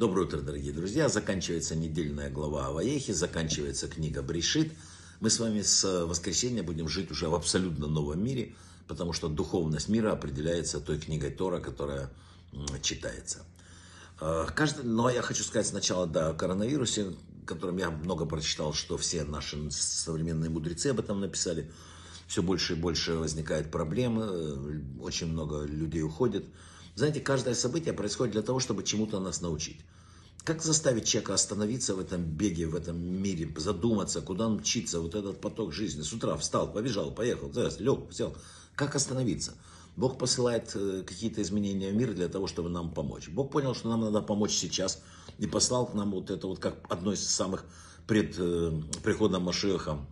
Доброе утро, дорогие друзья. Заканчивается недельная глава Аваехи, заканчивается книга Брешит. Мы с вами с воскресенья будем жить уже в абсолютно новом мире, потому что духовность мира определяется той книгой Тора, которая читается. Э, каждый, но я хочу сказать сначала да, о коронавирусе, которым я много прочитал, что все наши современные мудрецы об этом написали. Все больше и больше возникает проблемы, э, очень много людей уходит. Знаете, каждое событие происходит для того, чтобы чему-то нас научить. Как заставить человека остановиться в этом беге, в этом мире, задуматься, куда он мчится, вот этот поток жизни. С утра встал, побежал, поехал, лег, сел. Как остановиться? Бог посылает э, какие-то изменения в мир для того, чтобы нам помочь. Бог понял, что нам надо помочь сейчас и послал к нам вот это вот как одно из самых пред э, приходом Машеха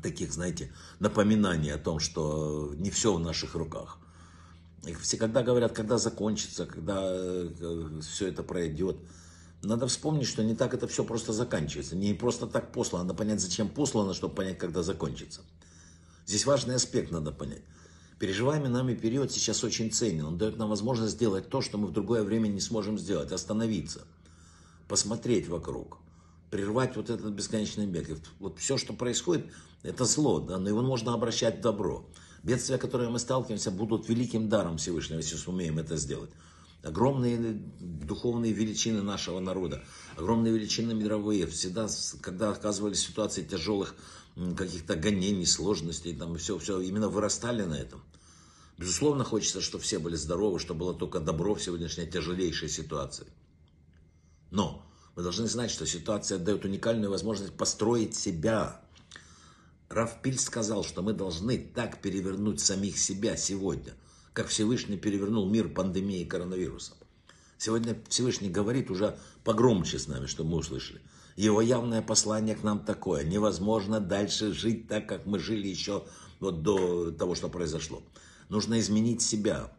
таких, знаете, напоминаний о том, что не все в наших руках. И всегда говорят, когда закончится, когда э, все это пройдет. Надо вспомнить, что не так это все просто заканчивается. Не просто так послано. Надо понять, зачем послано, чтобы понять, когда закончится. Здесь важный аспект надо понять. Переживаемый нами период сейчас очень ценен. Он дает нам возможность сделать то, что мы в другое время не сможем сделать. Остановиться, посмотреть вокруг, прервать вот этот бесконечный бег. И вот все, что происходит, это зло, да, но его можно обращать в добро. Бедствия, которые мы сталкиваемся, будут великим даром Всевышнего, если сумеем это сделать. Огромные духовные величины нашего народа, огромные величины мировые. Всегда, когда оказывались ситуации тяжелых каких-то гонений, сложностей, там все, все, именно вырастали на этом. Безусловно, хочется, чтобы все были здоровы, чтобы было только добро в сегодняшней тяжелейшей ситуации. Но мы должны знать, что ситуация дает уникальную возможность построить себя, Равпиль сказал, что мы должны так перевернуть самих себя сегодня, как Всевышний перевернул мир пандемии коронавируса. Сегодня Всевышний говорит уже погромче с нами, чтобы мы услышали. Его явное послание к нам такое. Невозможно дальше жить так, как мы жили еще вот до того, что произошло. Нужно изменить себя.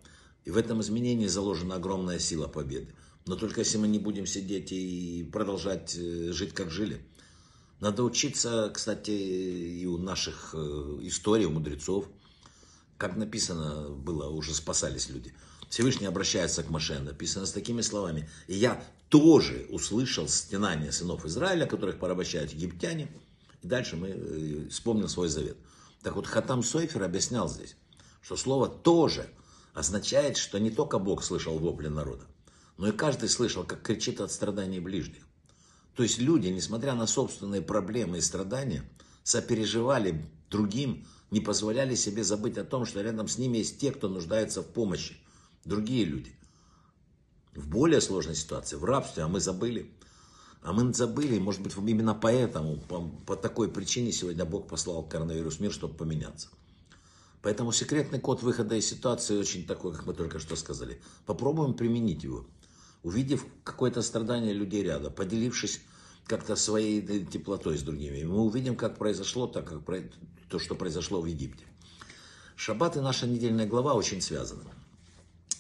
И в этом изменении заложена огромная сила победы. Но только если мы не будем сидеть и продолжать э, жить, как жили – надо учиться, кстати, и у наших э, историй, у мудрецов. Как написано было, уже спасались люди. Всевышний обращается к Маше, написано с такими словами. И я тоже услышал стенание сынов Израиля, которых порабощают египтяне. И дальше мы э, вспомним свой завет. Так вот, Хатам Сойфер объяснял здесь, что слово «тоже» означает, что не только Бог слышал вопли народа, но и каждый слышал, как кричит от страданий ближних. То есть люди, несмотря на собственные проблемы и страдания, сопереживали другим, не позволяли себе забыть о том, что рядом с ними есть те, кто нуждается в помощи. Другие люди. В более сложной ситуации, в рабстве, а мы забыли. А мы забыли, может быть, именно поэтому, по, по такой причине сегодня Бог послал коронавирус в мир, чтобы поменяться. Поэтому секретный код выхода из ситуации очень такой, как мы только что сказали. Попробуем применить его увидев какое-то страдание людей рядом, поделившись как-то своей теплотой с другими. Мы увидим, как произошло так, как то, что произошло в Египте. Шаббат и наша недельная глава очень связаны.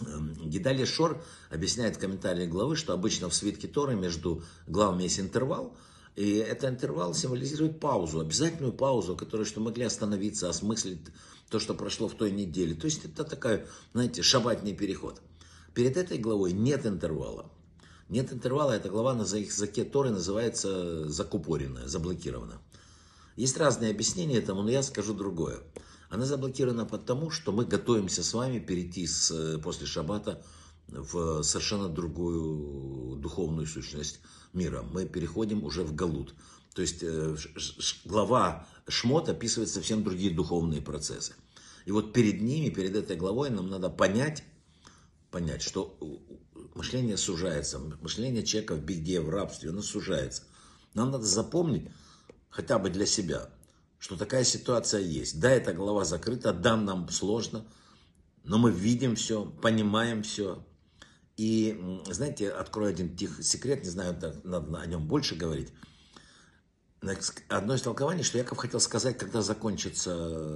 Эм, Гидали Шор объясняет в комментарии главы, что обычно в свитке Торы между главами есть интервал, и этот интервал символизирует паузу, обязательную паузу, которую что могли остановиться, осмыслить то, что прошло в той неделе. То есть это такая, знаете, шабатный переход. Перед этой главой нет интервала. Нет интервала, эта глава на языке Торы называется закупоренная, заблокирована. Есть разные объяснения этому, но я скажу другое. Она заблокирована потому, что мы готовимся с вами перейти с, э, после шаббата в совершенно другую духовную сущность мира. Мы переходим уже в Галут. То есть э, глава Шмот описывает совсем другие духовные процессы. И вот перед ними, перед этой главой нам надо понять, понять, что мышление сужается, мышление человека в беде, в рабстве, оно сужается. Нам надо запомнить, хотя бы для себя, что такая ситуация есть. Да, эта глава закрыта, да, нам сложно, но мы видим все, понимаем все. И, знаете, открою один тихий секрет, не знаю, надо о нем больше говорить. Одно из толкований, что Яков хотел сказать, когда закончится,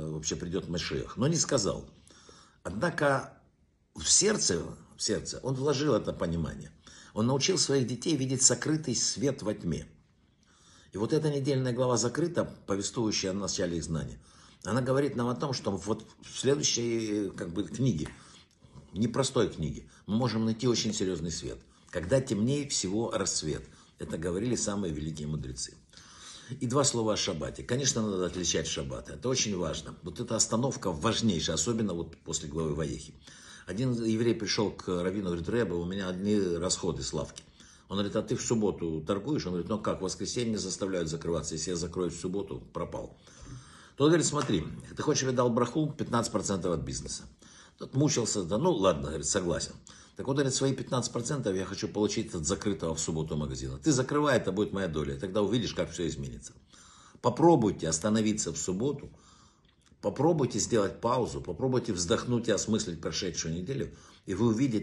вообще придет Машиах, но не сказал. Однако в сердце, в сердце он вложил это понимание. Он научил своих детей видеть сокрытый свет во тьме. И вот эта недельная глава закрыта, повествующая о начале их знания. Она говорит нам о том, что вот в следующей как бы, книге, непростой книге, мы можем найти очень серьезный свет. Когда темнее всего рассвет. Это говорили самые великие мудрецы. И два слова о шаббате. Конечно, надо отличать шаббаты. Это очень важно. Вот эта остановка важнейшая, особенно вот после главы Ваехи. Один еврей пришел к Равину, говорит, Рэба, у меня одни расходы с лавки. Он говорит, а ты в субботу торгуешь? Он говорит, ну как, в воскресенье заставляют закрываться. Если я закрою в субботу, пропал. Тот говорит, смотри, ты хочешь, я дал браху 15% от бизнеса. Тот мучился, да ну ладно, говорит, согласен. Так вот, говорит, свои 15% я хочу получить от закрытого в субботу магазина. Ты закрывай, это будет моя доля. Тогда увидишь, как все изменится. Попробуйте остановиться в субботу. Попробуйте сделать паузу. Попробуйте вздохнуть и осмыслить прошедшую неделю. И вы увидите,